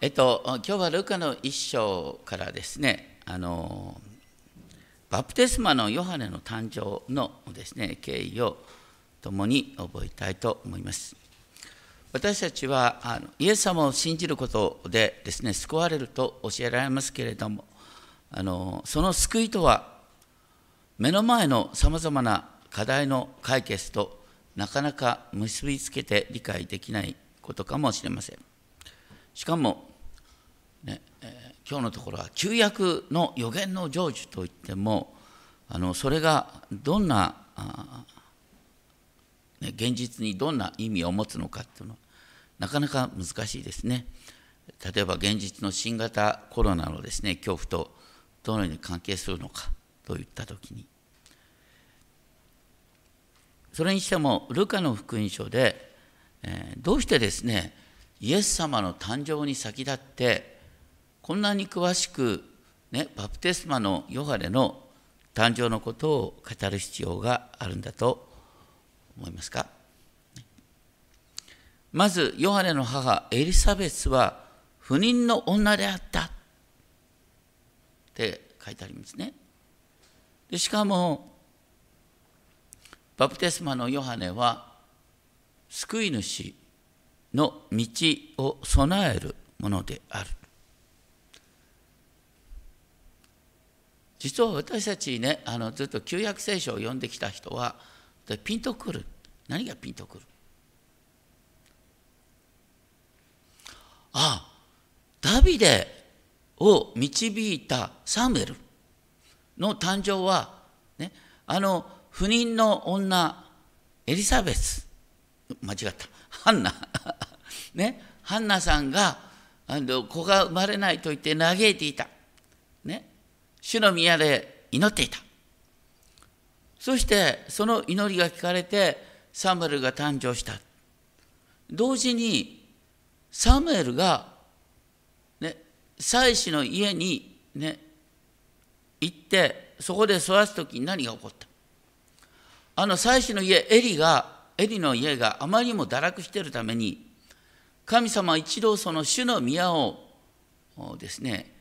えっと、今日はルカの一章からですね、あのバプテスマのヨハネの誕生のですね、経緯を共に覚えたいと思います。私たちはあのイエス様を信じることでですね、救われると教えられますけれども、あのその救いとは、目の前のさまざまな課題の解決となかなか結びつけて理解できないことかもしれません。しかも、今日のところは旧約の予言の成就といってもあのそれがどんな、現実にどんな意味を持つのかっていうのはなかなか難しいですね。例えば現実の新型コロナのですね恐怖とどのように関係するのかといったときにそれにしてもルカの福音書で、えー、どうしてですねイエス様の誕生に先立ってこんなに詳しく、ね、バプテスマのヨハネの誕生のことを語る必要があるんだと思いますか？まずヨハネの母エリザベスは不妊の女であった。って書いてありますね。でしかもバプテスマのヨハネは救い主の道を備えるものである。実は私たちねあのずっと旧約聖書を読んできた人はピンとくる。何がピンとくる？ああダビデを導いたサムエルの誕生は、ね、あの不妊の女エリザベス。間違った。ハンナ。ねハンナさんがあの子が生まれないと言って嘆いていた。ね。主の宮で祈っていた。そしてその祈りが聞かれてサムエルが誕生した。同時にサムエルが、ね、妻子の家に、ね、行ってそこで育つ時に何が起こったあの妻子の家エリがエリの家があまりにも堕落しているために神様は一度その主の宮をですね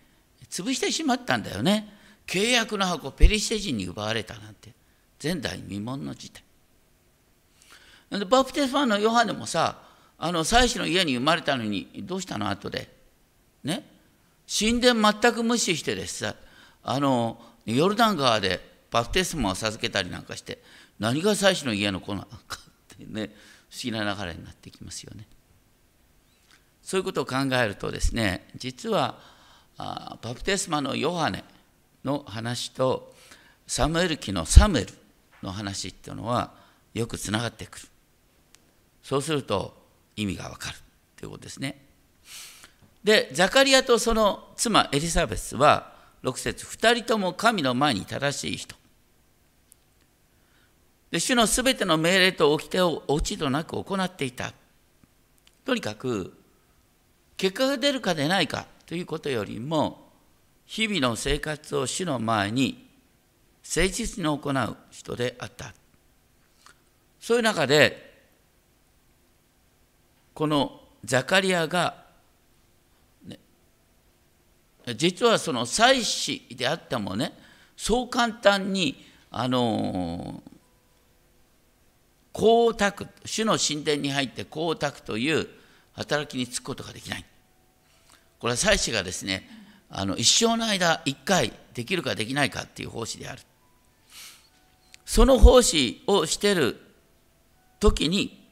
潰してしまったんだよね。契約の箱ペリシテ人に奪われたなんて前代未聞の事態。でバプテスマのヨハネもさあの妻子の家に生まれたのにどうしたの後でね神殿全く無視してですさあのヨルダン川でバプテスマを授けたりなんかして何が妻子の家の子なのかってね不思議な流れになってきますよね。そういうことを考えるとですね実はバプテスマのヨハネの話とサムエル記のサムエルの話っていうのはよくつながってくる。そうすると意味がわかるということですね。でザカリアとその妻エリザベスは6節2人とも神の前に正しい人。で主のすべての命令と掟を落ち度なく行っていた。とにかく結果が出るか出ないかということよりも日々の生活を主の前に誠実に行う人であった。そういう中で、このザカリアが、ね、実はその祭司であってもね、そう簡単に、あの光沢、主の神殿に入って光沢という働きに就くことができない。これは祭司がですね、あの一生の間一回できるかできないかっていう奉仕である。その奉仕をしてる時に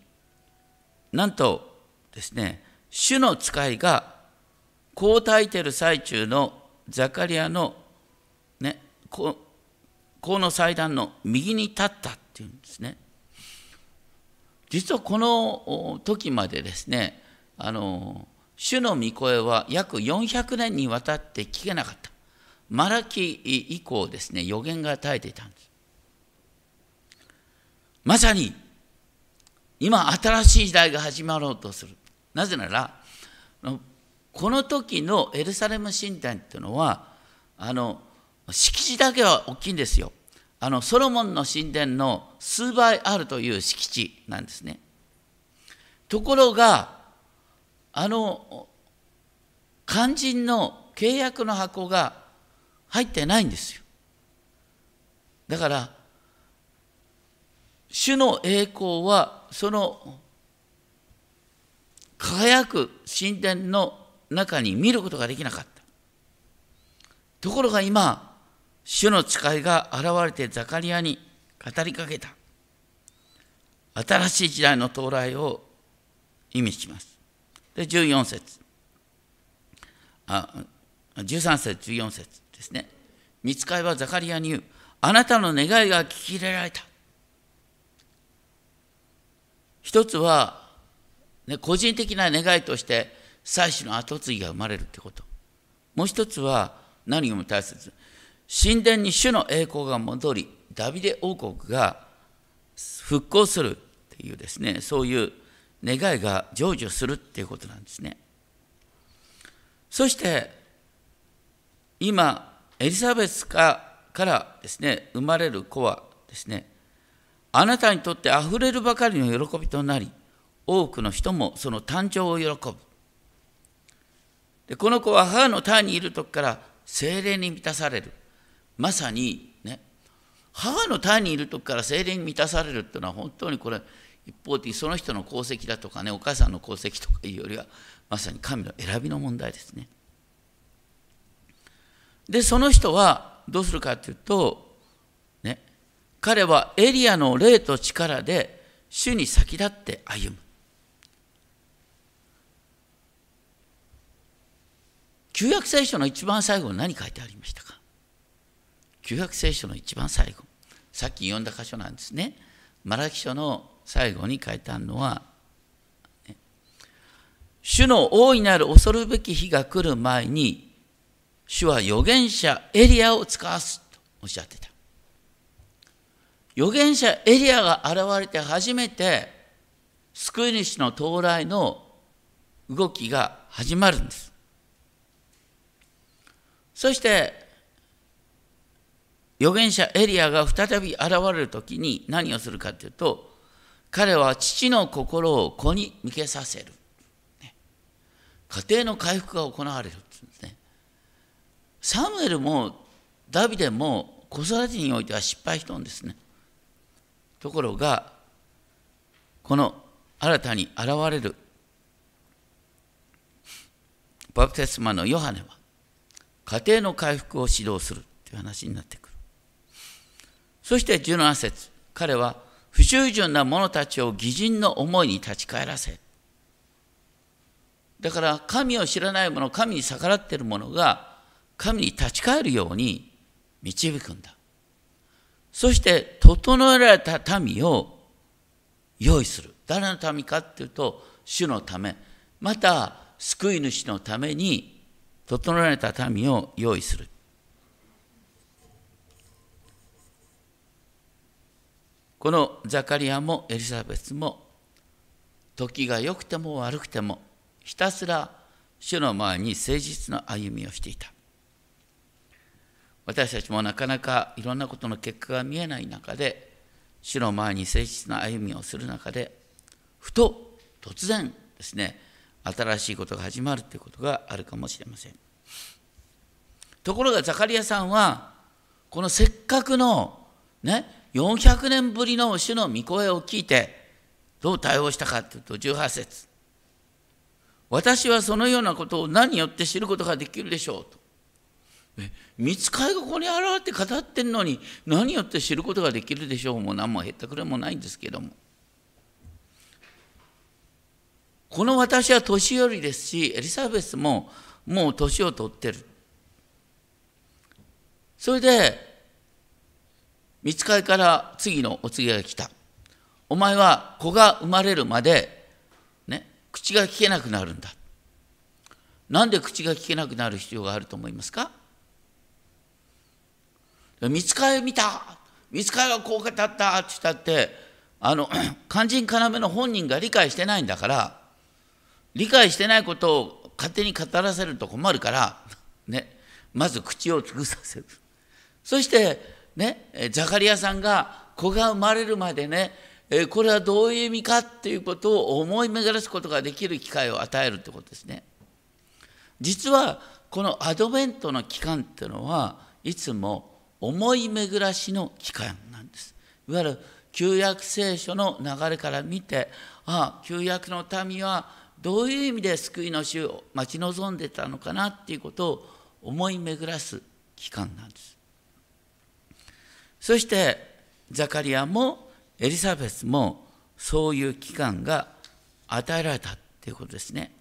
なんとですね主の使いがこう焚いてる最中のザカリアのねここの祭壇の右に立ったっていうんですね。実はこの時までですねあの主の御声は約400年にわたって聞けなかった。マラキ以降ですね、予言が与えていたんです。まさに、今新しい時代が始まろうとする。なぜなら、この時のエルサレム神殿っていうのは、あの、敷地だけは大きいんですよ。あの、ソロモンの神殿の数倍あるという敷地なんですね。ところが、あの肝心の契約の箱が入ってないんですよ。だから、主の栄光はその輝く神殿の中に見ることができなかった。ところが今、主の使いが現れてザカリアに語りかけた。新しい時代の到来を意味します。で、14節あ13節、14節ですね。見つかいはザカリアに言う。あなたの願いが聞き入れられた。一つは、ね、個人的な願いとして祭祀の跡継ぎが生まれるってこと。もう一つは何よりも大切。神殿に主の栄光が戻り、ダビデ王国が復興するっていうですね、そういう願いが成就するっていうことなんですね。そして、今、エリザベスかからですね、生まれる子はですね、あなたにとってあふれるばかりの喜びとなり、多くの人もその誕生を喜ぶ。でこの子は母の胎にいる時から精霊に満たされる。まさにね、母の胎にいる時から精霊に満たされるっていうのは本当にこれ一方的にその人の功績だとかねお母さんの功績とかいうよりはまさに神の選びの問題ですね。でその人はどうするかというと、ね、彼はエリアの霊と力で主に先立って歩む。旧約聖書の一番最後に何書いてありましたか？旧約聖書の一番最後。さっき読んだ箇所なんですね。マラキ書の最後に書いてあるのは、主の大いなる恐るべき日が来る前に、主は預言者エリアを使わすとおっしゃってた。預言者エリアが現れて初めて、救い主の到来の動きが始まるんです。そして、預言者エリアが再び現れる時に何をするかというと、彼は父の心を子に向けさせる。家庭の回復が行われるんですね。サムエルもダビデも子育てにおいては失敗したんですね。ところが、この新たに現れるバプテスマのヨハネは家庭の回復を指導するという話になってくる。そして17節彼は不従順な者たちを義人の思いに立ち返らせ。だから神を知らない者神に逆らっている者が神に立ち返るように導くんだ。そして整えられた民を用意する。誰の民かっていうと主のため。また救い主のために整えられた民を用意する。このザカリアもエリザベスも時が良くても悪くてもひたすら主の前に誠実な歩みをしていた。私たちもなかなかいろんなことの結果が見えない中で主の前に誠実な歩みをする中でふと突然ですね新しいことが始まるということがあるかもしれません。ところがザカリアさんはこのせっかくのね400年ぶりの主の御声を聞いてどう対応したかというと18節。私はそのようなことを何によって知ることができるでしょうと。見つかいがここに現れて語ってんのに何よって知ることができるでしょうもう何も減ったくれもないんですけども。この私は年寄りですしエリザベスももう年を取ってる。それで見つかりから次のお告げが来た。お前は子が生まれるまで、ね、口が聞けなくなるんだ。なんで口が聞けなくなる必要があると思いますか？見つかり見た見つかりがこう語ったって言ったってあの 肝心要の本人が理解してないんだから理解してないことを勝手に語らせると困るからねまず口を尽くさせるそしてね、ザカリアさんが子が生まれるまでね、これはどういう意味かっていうことを思い巡らすことができる機会を与えるってことですね。実はこのアドベントの期間っていうのはいつも思い巡らしの期間なんです。いわゆる旧約聖書の流れから見てああ旧約の民はどういう意味で救いの主を待ち望んでたのかなっていうことを思い巡らす期間なんです。そしてザカリアもエリザベスもそういう期間が与えられたっていうことですね。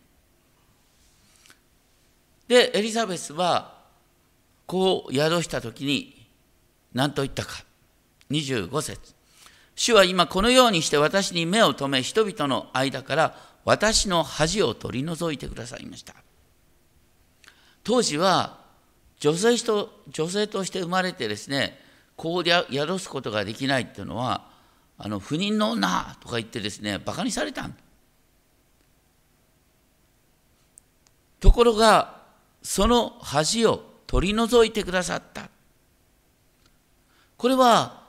でエリザベスはこう宿した時に何と言ったか。25節。主は今このようにして私に目を留め人々の間から私の恥を取り除いてくださいました。当時は女性と女性として生まれてですねこう宿すことができないっていうのはあの不妊の女とか言ってですねバカにされたところがその恥を取り除いてくださった。これは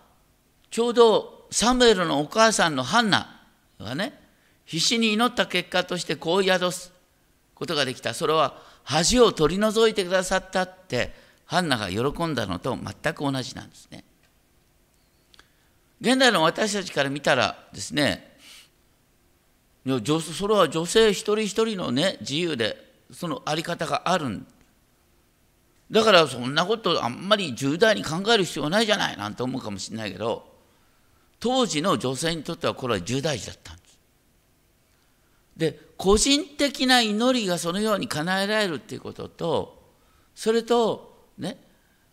ちょうどサムエルのお母さんのハンナがね必死に祈った結果としてこう宿すことができた。それは恥を取り除いてくださったってハンナが喜んだのと全く同じなんですね。現代の私たちから見たらですねそれは女性一人一人のね自由でその在り方があるんだからそんなことあんまり重大に考える必要ないじゃないなんて思うかもしれないけど当時の女性にとってはこれは重大事だったんです。で個人的な祈りがそのように叶えられるっていうこととそれとね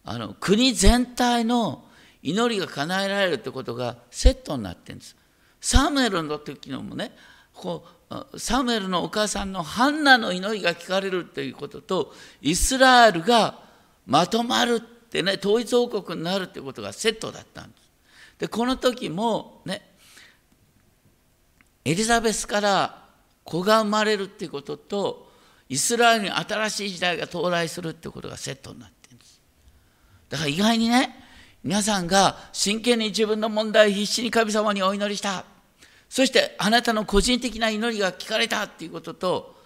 あの国全体の祈りが叶えられるってことがセットになってるんです。サムエルの時のもねこうサムエルのお母さんのハンナの祈りが聞かれるということとイスラエルがまとまるってね統一王国になるってことがセットだったんです。でこの時もねエリザベスから子が生まれるっていうこととイスラエルに新しい時代が到来するってことがセットになって。だから意外にね皆さんが真剣に自分の問題を必死に神様にお祈りした。そしてあなたの個人的な祈りが聞かれたっていうことと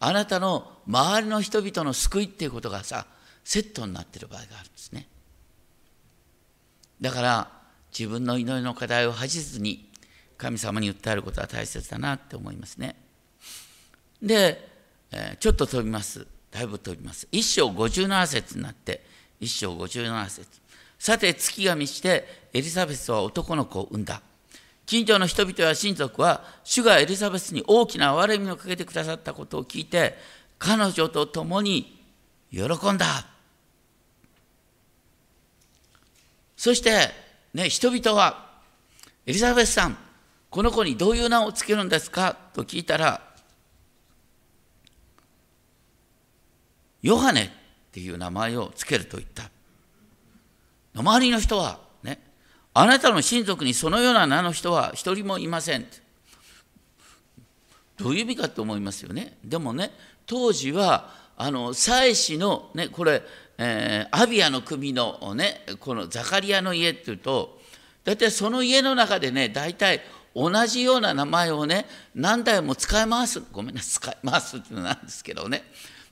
あなたの周りの人々の救いっていうことがさセットになってる場合があるんですね。だから自分の祈りの課題を恥じずに神様に訴えることは大切だなって思いますね。で、えー、ちょっと飛びます。だいぶ飛びます。一章57節になって一章57節。さて月が満ちてエリザベスは男の子を産んだ。近所の人々や親族は主がエリザベスに大きな憐れみをかけてくださったことを聞いて彼女と共に喜んだ。そして、ね、人々は、エリザベスさん、この子にどういう名を付けるんですか？と聞いたら、ヨハネっていう名前を付けると言った。周りの人は、ね、あなたの親族にそのような名の人は一人もいません。どういう意味かと思いますよね。でもね、当時は、あの、祭司の、ね、これ、えー、アビアの組のねこのザカリアの家っていうと大体その家の中でね大体同じような名前をね何代も使い回すごめんなさい使い回すっていうのなんですけどね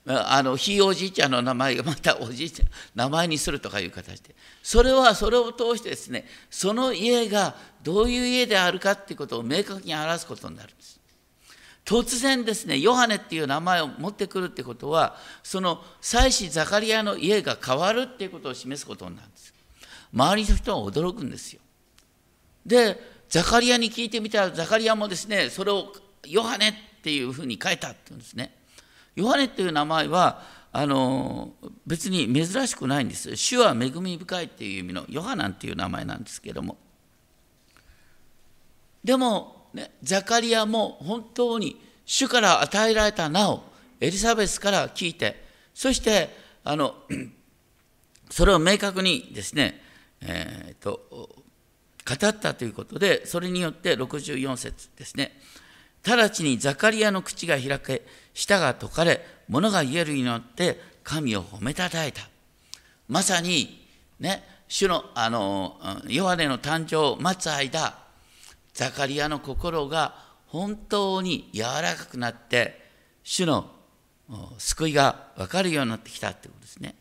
あのひいおじいちゃんの名前がまたおじいちゃん名前にするとかいう形で。それはそれを通してですねその家がどういう家であるかっていうことを明確に表すことになるんです。突然ですねヨハネっていう名前を持ってくるってことはその祭司ザカリアの家が変わるっていうことを示すことになるんです。周りの人は驚くんですよ。でザカリアに聞いてみたらザカリアもですねそれをヨハネっていうふうに書いたっていうんですね。ヨハネっていう名前はあの別に珍しくないんです主は恵み深いっていう意味のヨハナンっていう名前なんですけれども。でもね、ザカリアも本当に主から与えられた名をエリザベスから聞いてそしてあの それを明確にですね、えーと、語ったということでそれによって64節ですね。直ちにザカリアの口が開け舌が解かれ物が言えるによって神を褒めたたえたまさにね主のあのヨハネの誕生を待つ間ザカリアの心が本当に柔らかくなって主の救いが分かるようになってきたってことですね。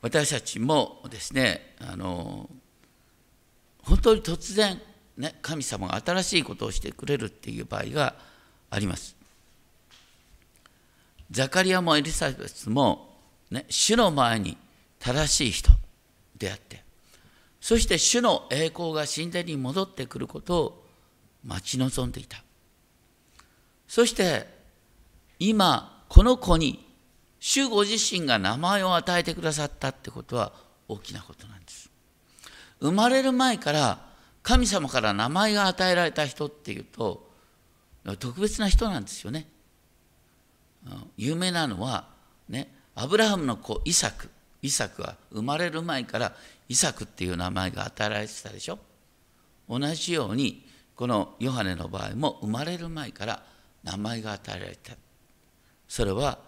私たちもですねあの本当に突然、ね、神様が新しいことをしてくれるっていう場合があります。ザカリアもエリザベスも、ね、主の前に正しい人であってそして主の栄光が神殿に戻ってくることを待ち望んでいたそして今この子に主ご自身が名前を与えてくださったってことは大きなことなんです生まれる前から神様から名前が与えられた人っていうと特別な人なんですよね。有名なのはねアブラハムの子イサク。イサクは生まれる前からイサクっていう名前が与えられてたでしょ。同じようにこのヨハネの場合も生まれる前から名前が与えられた。それは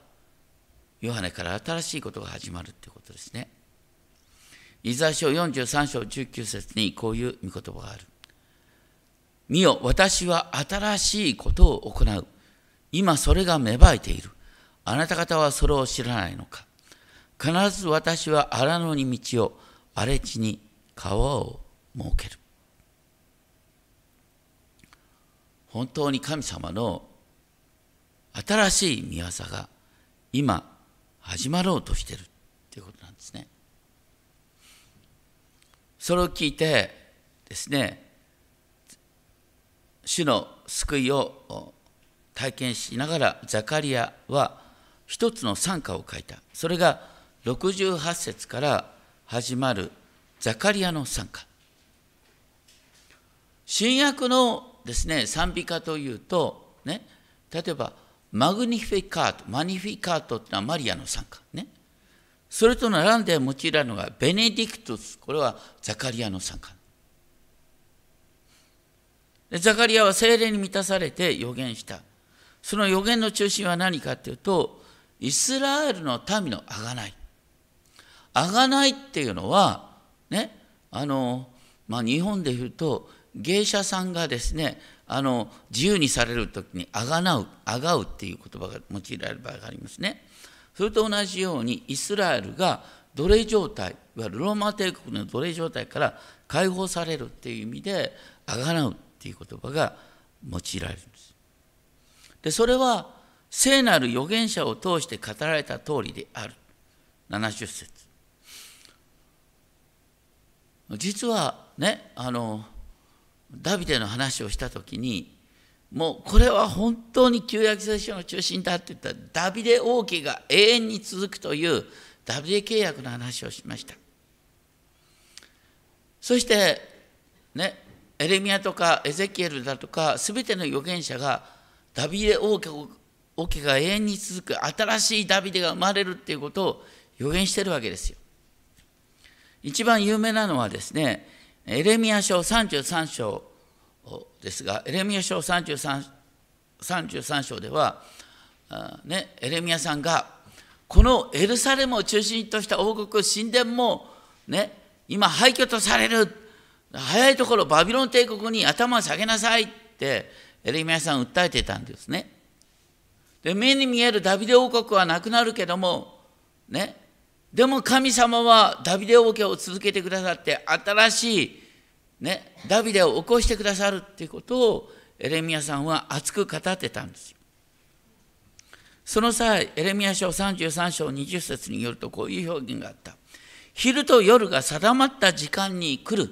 ヨハネから新しいことが始まるってことですね。イザヤ書43章19節にこういう御言葉がある。見よ私は新しいことを行う。今それが芽生えている。あなた方はそれを知らないのか。必ず私は荒野に道を荒れ地に川を設ける。本当に神様の新しい見業が今始まろうとしてるということなんですね。それを聞いてですね主の救いを体験しながらザカリアは一つの賛歌を書いた。それが68節から始まるザカリアの賛歌新約のですね賛美歌というとね例えばマグニフィカートマニフィカートってのはマリアの賛歌ね。それと並んで用いられるのがベネディクトス。これはザカリアの賛歌でザカリアは精霊に満たされて予言した。その予言の中心は何かっていうとイスラエルの民のあがない。あがないっていうのはねあのまあ日本で言うと芸者さんがですねあの自由にされる時にあがなうあがうっていう言葉が用いられる場合がありますね。それと同じようにイスラエルが奴隷状態いわゆるローマ帝国の奴隷状態から解放されるっていう意味であがなうっていう言葉が用いられるんです。でそれは聖なる預言者を通して語られた通りである。70節。実はねあのダビデの話をした時にもうこれは本当に旧約聖書の中心だって言ったダビデ王家が永遠に続くというダビデ契約の話をしました。そしてねエレミアとかエゼキエルだとか全ての預言者がダビデ王家王家が永遠に続く新しいダビデが生まれるっていうことを予言してるわけですよ。一番有名なのはですねエレミア書33章ですが、エレミア書 33, 33章では、ね、エレミアさんが、このエルサレムを中心とした王国、神殿も、ね、今廃墟とされる。早いところバビロン帝国に頭を下げなさいってエレミアさん訴えてたんですね。で目に見えるダビデ王国はなくなるけども、ね、でも神様はダビデ王家を続けてくださって新しい、ね、ダビデを起こしてくださるっていうことをエレミアさんは熱く語ってたんですよ。その際、エレミア書33章20節によるとこういう表現があった。昼と夜が定まった時間に来る。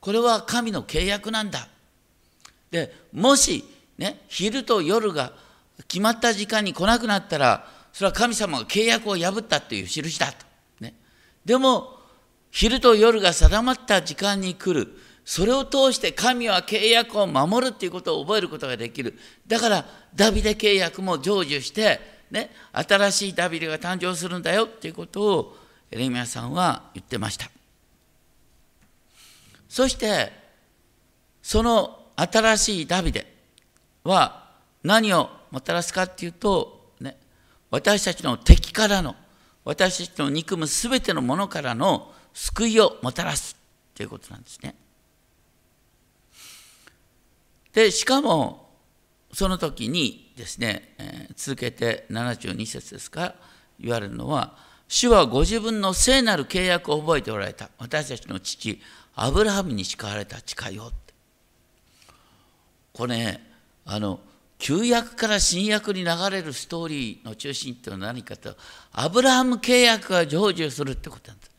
これは神の契約なんだ。で、もし、ね、昼と夜が決まった時間に来なくなったら、それは神様が契約を破ったという印だと。ね、でも、昼と夜が定まった時間に来る。それを通して神は契約を守るっていうことを覚えることができる。だから、ダビデ契約も成就して、ね、新しいダビデが誕生するんだよっていうことをエレミアさんは言ってました。そして、その新しいダビデは何をもたらすかっていうと、ね私たちの敵からの私たちの憎むすべてのものからの救いをもたらすということなんですね。でしかもその時にですね、えー、続けて72節ですか言われるのは主はご自分の聖なる契約を覚えておられた。私たちの父アブラハムに誓われた誓いをって。これねあの旧約から新約に流れるストーリーの中心っていうのは何かとアブラハム契約が成就するってことなんです。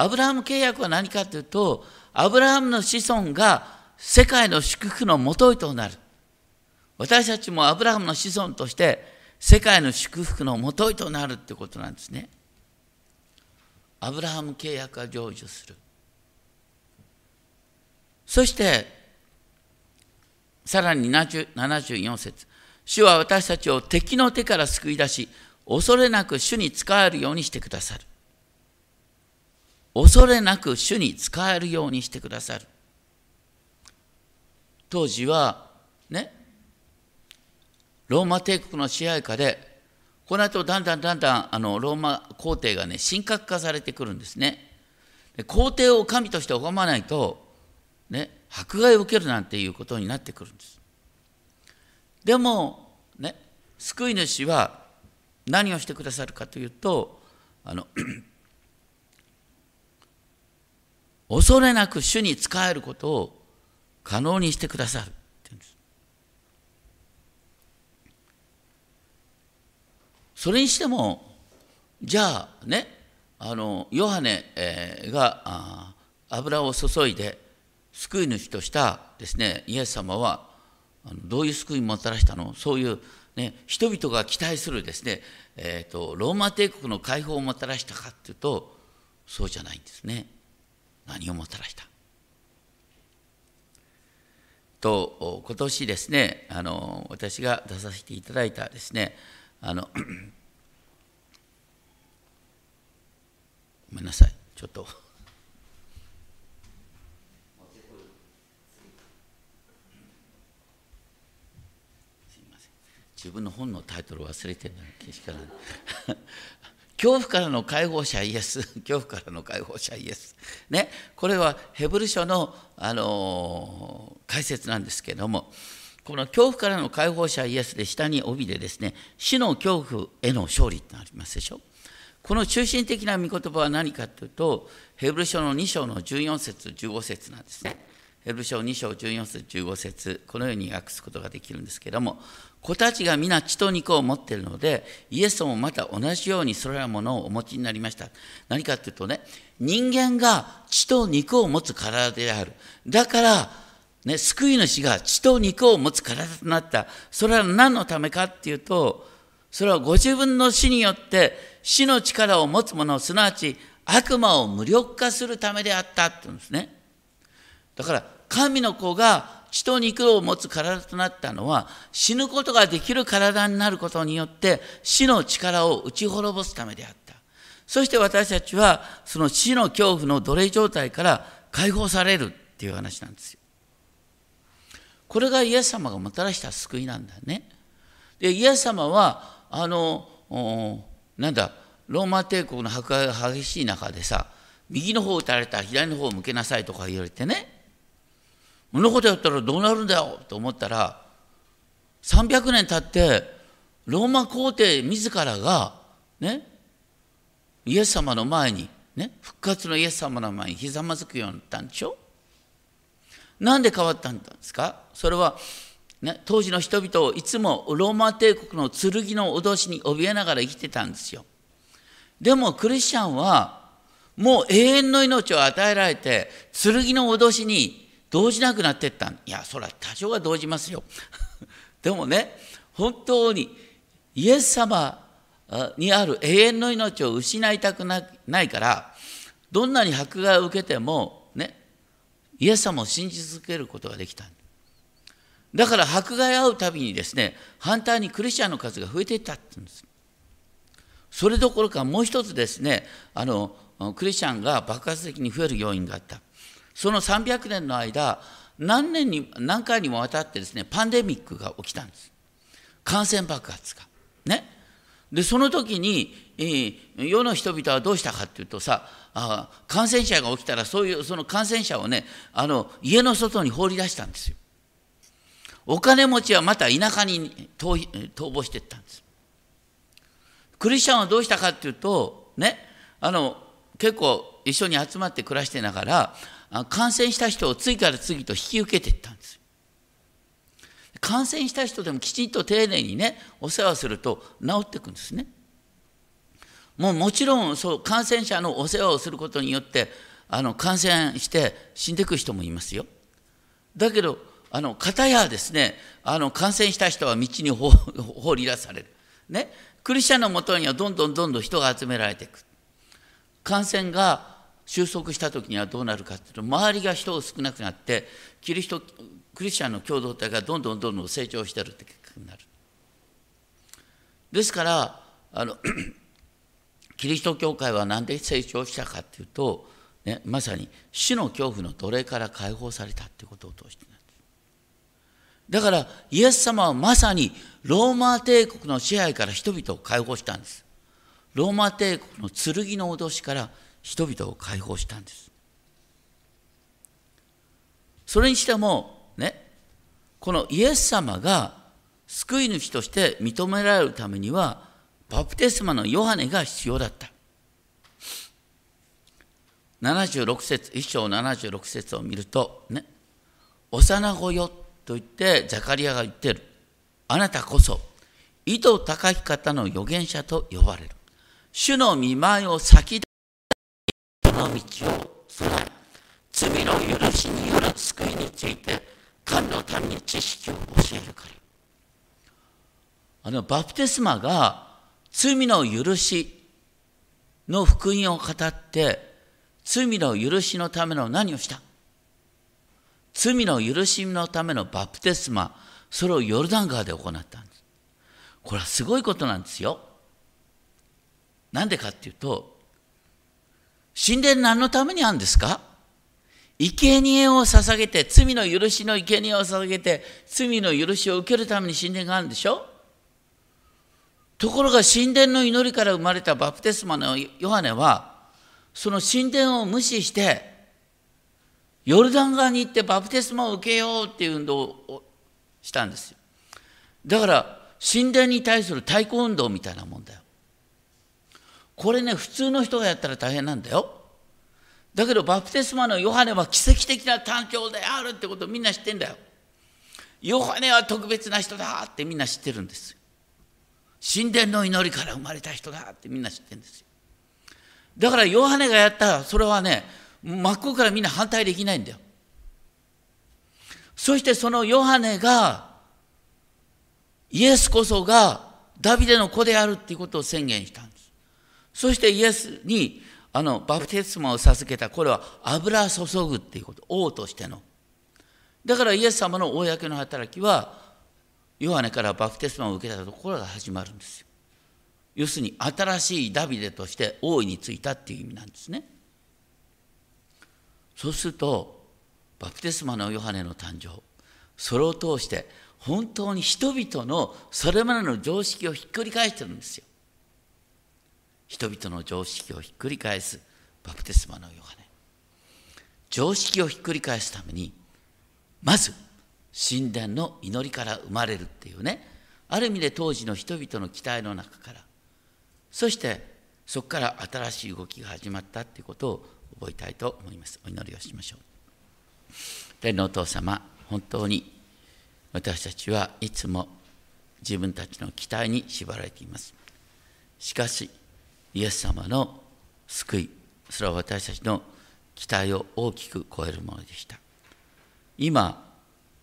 アブラハム契約は何かというとアブラハムの子孫が世界の祝福のもととなる。私たちもアブラハムの子孫として世界の祝福のもととなるってことなんですね。アブラハム契約が成就する。そしてさらに74節。主は私たちを敵の手から救い出し恐れなく主に仕えるようにしてくださる。恐れなく主に仕えるようにしてくださる。当時はねローマ帝国の支配下でこの後だんだんだんだんあのローマ皇帝がね神格化されてくるんですね。皇帝を神として拝まないとね迫害を受けるなんていうことになってくるんです。でもね救い主は何をしてくださるかというとあの恐れなく主に仕えることを可能にしてくださる。それにしてもじゃあねあのヨハネが油を注いで救い主としたですねイエス様はどういう救いをもたらしたの？そういう、ね、人々が期待するですね、えーと、ローマ帝国の解放をもたらしたかっていうとそうじゃないんですね。何をもたらした？と今年ですねあの私が出させていただいたですねあの ごめんなさいちょっと。自分の本のタイトル忘れてるのけしからん。恐怖からの解放者イエス。恐怖からの解放者イエス。ね。これはヘブル書の、あのー、解説なんですけれどもこの恐怖からの解放者イエスで下に帯でですね死の恐怖への勝利ってありますでしょ。この中心的な御言葉は何かというとヘブル書の2章の14節15節なんですね。ヘブル書2章14節15節このように訳すことができるんですけれども子たちが皆血と肉を持っているのでイエスもまた同じようにそれらものをお持ちになりました何かというとね人間が血と肉を持つ体であるだからね、救い主が血と肉を持つ体となった。それは何のためかっていうと、それはご自分の死によって死の力を持つ者、すなわち悪魔を無力化するためであったって言うんですね。だから、神の子が血と肉を持つ体となったのは、死ぬことができる体になることによって、死の力を打ち滅ぼすためであった。そして私たちは、その死の恐怖の奴隷状態から解放されるっていう話なんですよ。これがイエス様がもたらした救いなんだね。で、イエス様は、あの、なんだ、ローマ帝国の迫害が激しい中でさ、右の方を打たれたら左の方を向けなさいとか言われてね、このことやったらどうなるんだよと思ったら、300年経って、ローマ皇帝自らが、ね、イエス様の前に、ね、復活のイエス様の前にひざまずくようになったんでしょ？なんで変わったんですか？それは、ね、当時の人々をいつもローマ帝国の剣の脅しに怯えながら生きてたんですよ。でもクリスチャンはもう永遠の命を与えられて剣の脅しに動じなくなっていったいやそれは多少は動じますよ。でもね本当にイエス様にある永遠の命を失いたくないからどんなに迫害を受けてもねイエス様を信じ続けることができた。だから迫害合うたびにですね、反対にクリスチャンの数が増えていったって言うんです。それどころかもう一つですね、あのクリスチャンが爆発的に増える要因があった。その300年の間、何年に何回にもわたってですね、パンデミックが起きたんです。感染爆発が。ね。で、その時に、えー、世の人々はどうしたかっていうとさ、あ感染者が起きたらそういうその感染者をねあの家の外に放り出したんですよお金持ちはまた田舎に逃亡していったんです。クリスチャンはどうしたかっていうと、ね、あの、結構一緒に集まって暮らしてながら、感染した人を次から次と引き受けていったんです。感染した人でもきちんと丁寧にね、お世話すると治っていくんですね。もうもちろんそう感染者のお世話をすることによってあの感染して死んでいく人もいますよ。だけどあの片やですねあの感染した人は道に 放り出される。ね、クリスチャンのもとにはどんどんどんどん人が集められていく。感染が収束した時にはどうなるかというと周りが人が少なくなってキリストクリスチャンの共同体がどんどんどんどん成長してるって結果になる。ですからあの キリスト教会は何で成長したかっていうと、ね、まさに死の恐怖の奴隷から解放されたっていうことを通してなんです。だからイエス様はまさにローマ帝国の支配から人々を解放したんです。ローマ帝国の剣の脅しから人々を解放したんです。それにしてもねこのイエス様が救い主として認められるためにはバプテスマのヨハネが必要だった。76節1章76節を見るとね幼子よと言ってザカリアが言ってるあなたこそ意図高き方の預言者と呼ばれる主の見舞いを先その道を備え罪の許しによる救いについて神の民に知識を教えるからあのバプテスマが罪の許しの福音を語って罪の許しのための何をした？罪の許しのためのバプテスマそれをヨルダン川で行ったんです。これはすごいことなんですよ。なんでかっていうと神殿何のためにあるんですか？生贄を捧げて罪の許しの生贄を捧げて罪の許しを受けるために神殿があるんでしょ？ところが神殿の祈りから生まれたバプテスマのヨハネはその神殿を無視してヨルダン川に行ってバプテスマを受けようっていう運動をしたんですよ。だから神殿に対する対抗運動みたいなもんだよ。これね普通の人がやったら大変なんだよ。だけどバプテスマのヨハネは奇跡的な環境であるってことをみんな知ってんだよ。ヨハネは特別な人だってみんな知ってるんです神殿の祈りから生まれた人だってみんな知ってるんですよ。だからヨハネがやったらそれはね真っ向からみんな反対できないんだよ。そしてそのヨハネがイエスこそがダビデの子であるっていうことを宣言したそしてイエスにあのバプテスマを授けたこれは油注ぐっていうこと王としての。だからイエス様の公の働きはヨハネからバプテスマを受けたところが始まるんですよ。要するに新しいダビデとして王位についたっていう意味なんですね。そうするとバプテスマのヨハネの誕生それを通して本当に人々のそれまでの常識をひっくり返してるんですよ。人々の常識をひっくり返すバプテスマのヨハネ。常識をひっくり返すためにまず神殿の祈りから生まれるっていうね。ある意味で当時の人々の期待の中から。そしてそこから新しい動きが始まったっていうことを覚えたいと思います。お祈りをしましょう。天のお父様本当に私たちはいつも自分たちの期待に縛られています。しかしイエス様の救いそれは私たちの期待を大きく超えるものでした。今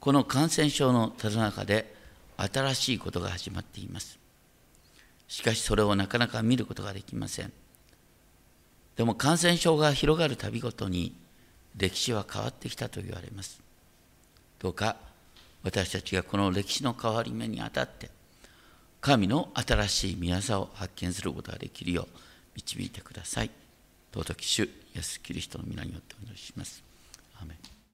この感染症のただ中で新しいことが始まっています。しかしそれをなかなか見ることができません。でも感染症が広がるたびごとに歴史は変わってきたと言われます。どうか私たちがこの歴史の変わり目にあたって神の新しい宮沢を発見することができるよう導いてください。尊き主イエス・キリストの皆によってお祈りします。アメン